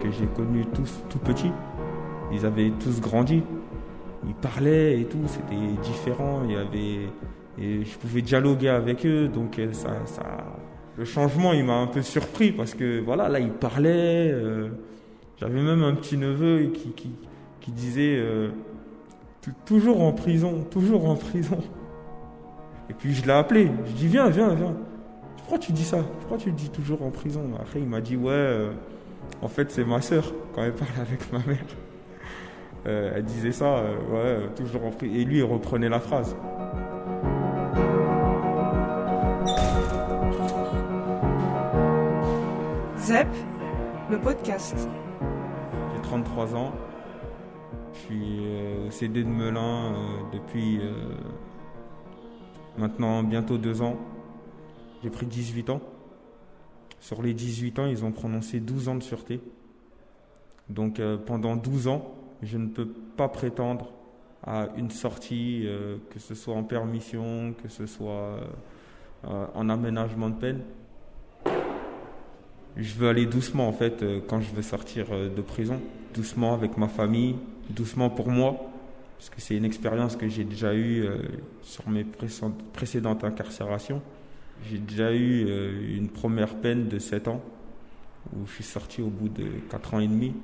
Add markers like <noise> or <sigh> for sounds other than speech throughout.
que j'ai connus tous tout petits. Ils avaient tous grandi. Ils parlaient et tout, c'était différent. Il y avait, et je pouvais dialoguer avec eux, donc euh, ça, ça, le changement, il m'a un peu surpris parce que voilà, là, ils parlaient. Euh, j'avais même un petit neveu qui, qui, qui disait euh, toujours en prison, toujours en prison. Et puis je l'ai appelé. Je dis viens, viens, viens. Pourquoi tu dis ça Pourquoi tu dis toujours en prison Après, il m'a dit ouais. En fait, c'est ma sœur quand elle parle avec ma mère. Euh, elle disait ça, euh, ouais, toujours en Et lui, il reprenait la phrase. ZEP, le podcast. J'ai 33 ans. Je suis euh, CD de Melun depuis maintenant bientôt deux ans. J'ai pris 18 ans. Sur les 18 ans, ils ont prononcé 12 ans de sûreté. Donc pendant 12 ans, je ne peux pas prétendre à une sortie, euh, que ce soit en permission, que ce soit euh, en aménagement de peine. Je veux aller doucement en fait euh, quand je veux sortir de prison, doucement avec ma famille, doucement pour moi, parce que c'est une expérience que j'ai déjà eue sur mes précédentes incarcérations. J'ai déjà eu une première peine de 7 ans, où je suis sorti au bout de 4 ans et demi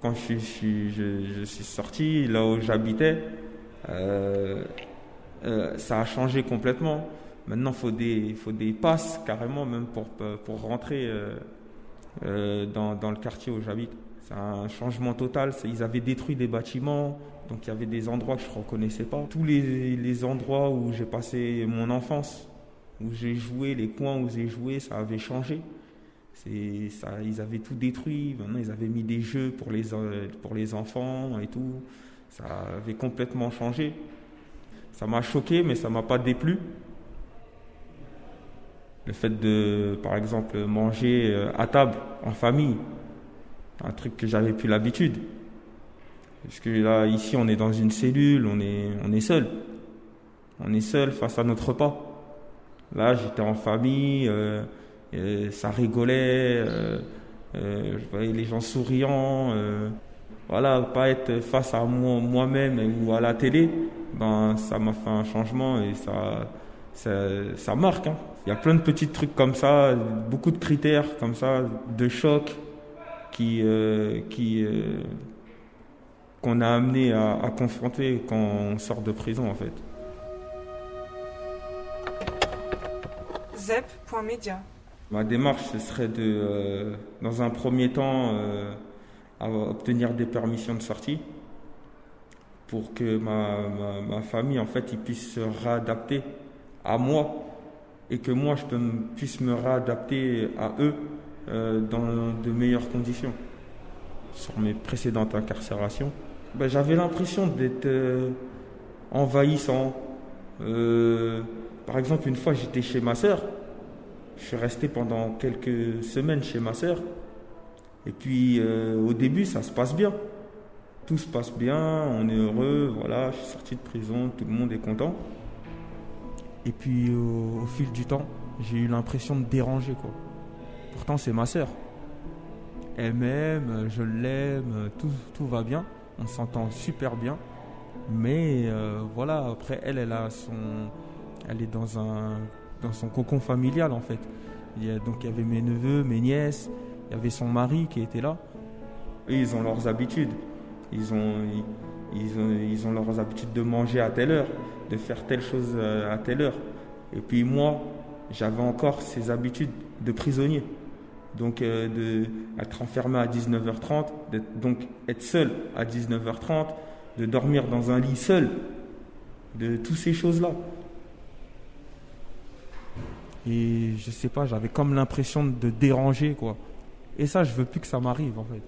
quand je suis, sorti, là où j'habitais, euh, euh, ça a changé complètement. Maintenant, il faut des, faut des passes carrément, même pour, pour rentrer euh, dans, dans, le quartier où j'habite. C'est un changement total. Ils avaient détruit des bâtiments, donc il y avait des endroits que je ne reconnaissais pas. Tous les, endroits où j'ai passé mon enfance, où j'ai joué, les coins où j'ai joué, ça avait changé ils avaient tout détruit. Maintenant, ils avaient mis des jeux pour les, pour les enfants et tout. Ça avait complètement changé. Ça m'a choqué, mais ça m'a pas déplu. Le fait de, par exemple, manger euh, à table, en famille, un truc que j'avais plus l'habitude. Parce que là, ici, on est dans une cellule, on est, on est seul. On est seul face à notre repas. Là, j'étais en famille. Euh, ça rigolait, euh, euh, je voyais les gens souriants. Voilà, pas être face à moi-même ou à la télé, ben, ça m'a fait un changement et ça, ça, marque. Hein. Il y a plein de petits trucs comme ça, beaucoup de critères comme ça, de choc qui, qui, qu'on a amené à, à, confronter quand on sort de prison en fait. Zep.media Ma démarche, ce serait de, euh, dans un premier temps, euh, obtenir des permissions de sortie pour que ma, ma, famille, en fait, ils puissent se réadapter à moi et que moi, je peux, puisse me réadapter à eux euh, dans de meilleures conditions. Sur mes précédentes incarcérations, ben, j'avais l'impression d'être envahissant. par exemple, une fois, j'étais chez ma sœur je suis resté pendant quelques semaines chez ma sœur. Et puis euh, au début, ça se passe bien. Tout se passe bien, on est heureux, voilà, je suis sorti de prison, tout le monde est content. Et puis au, fil du temps, j'ai eu l'impression de déranger quoi. Pourtant c'est ma sœur. Elle m'aime, je l'aime, tout, va bien, on s'entend super bien. Mais euh, voilà, après elle, elle a son, elle est dans un dans son cocon familial en fait. Il y donc il y avait mes neveux, mes nièces, il y avait son mari qui était là. Et ils ont leurs habitudes. Ils ont, ils, ont, ils ont leurs habitudes de manger à telle heure, de faire telle chose euh, à telle heure. Et puis moi, j'avais encore ces habitudes de prisonnier. Donc euh, de être enfermé à 19h30, donc être seul à 19h30, de dormir dans un lit seul, de toutes ces choses-là. Et je sais pas, j'avais comme l'impression de déranger, quoi. Et ça, je veux plus que ça m'arrive, en fait.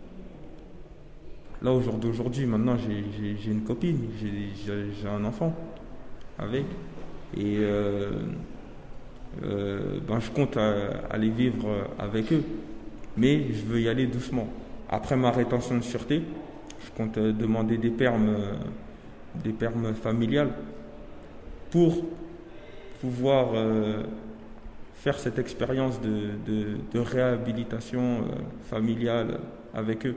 Là, au jour d'aujourd'hui, maintenant, j'ai une copine, j'ai un enfant avec. Et euh, euh, ben, je compte aller vivre avec eux. Mais je veux y aller doucement. Après ma rétention de sûreté, je compte demander des permes, des permes familiales pour pouvoir euh, faire cette expérience de, réhabilitation euh, familiale avec eux.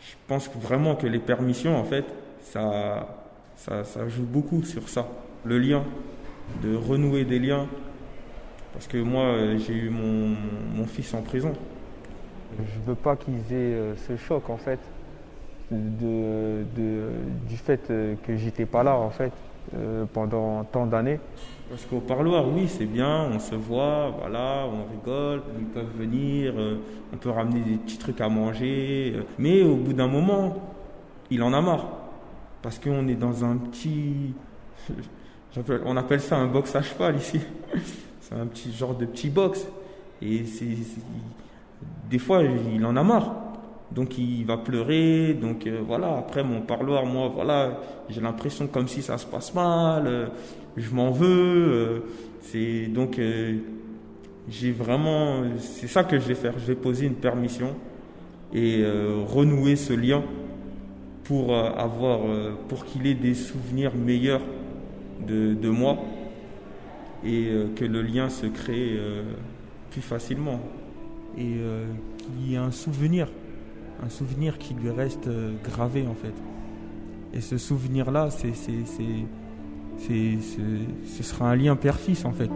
Je pense vraiment que les permissions, en fait, ça, ça, joue beaucoup sur ça. Le lien, de renouer des liens. Parce que moi, j'ai eu mon, fils en prison. Je veux pas qu'ils aient euh, ce choc, en fait, de, du fait euh, que j'étais pas là, en fait, pendant tant d'années. Parce qu'au parloir, oui, c'est bien, on se voit, voilà, on rigole, ils peuvent venir, euh, on peut ramener des petits trucs à manger. Euh, mais au bout d'un moment, il en a marre. Parce qu'on est dans un petit. On appelle ça un box à cheval ici. <laughs> C'est un petit genre de petit box. Et c'est. Des fois, il en a marre. Donc il va pleurer. Donc euh, voilà, après mon parloir, moi, voilà, j'ai l'impression comme si ça se passe mal. Euh, je m'en veux. Euh, c'est donc j'ai vraiment, c'est ça que je vais faire. Je vais poser une permission et renouer ce lien pour avoir, pour qu'il ait des souvenirs meilleurs de, moi et que le lien se crée plus facilement et qu'il y ait un souvenir un souvenir qui lui reste euh, gravé en fait. Et ce souvenir-là, c'est, ce sera un lien père-fils en fait.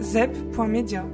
zep.media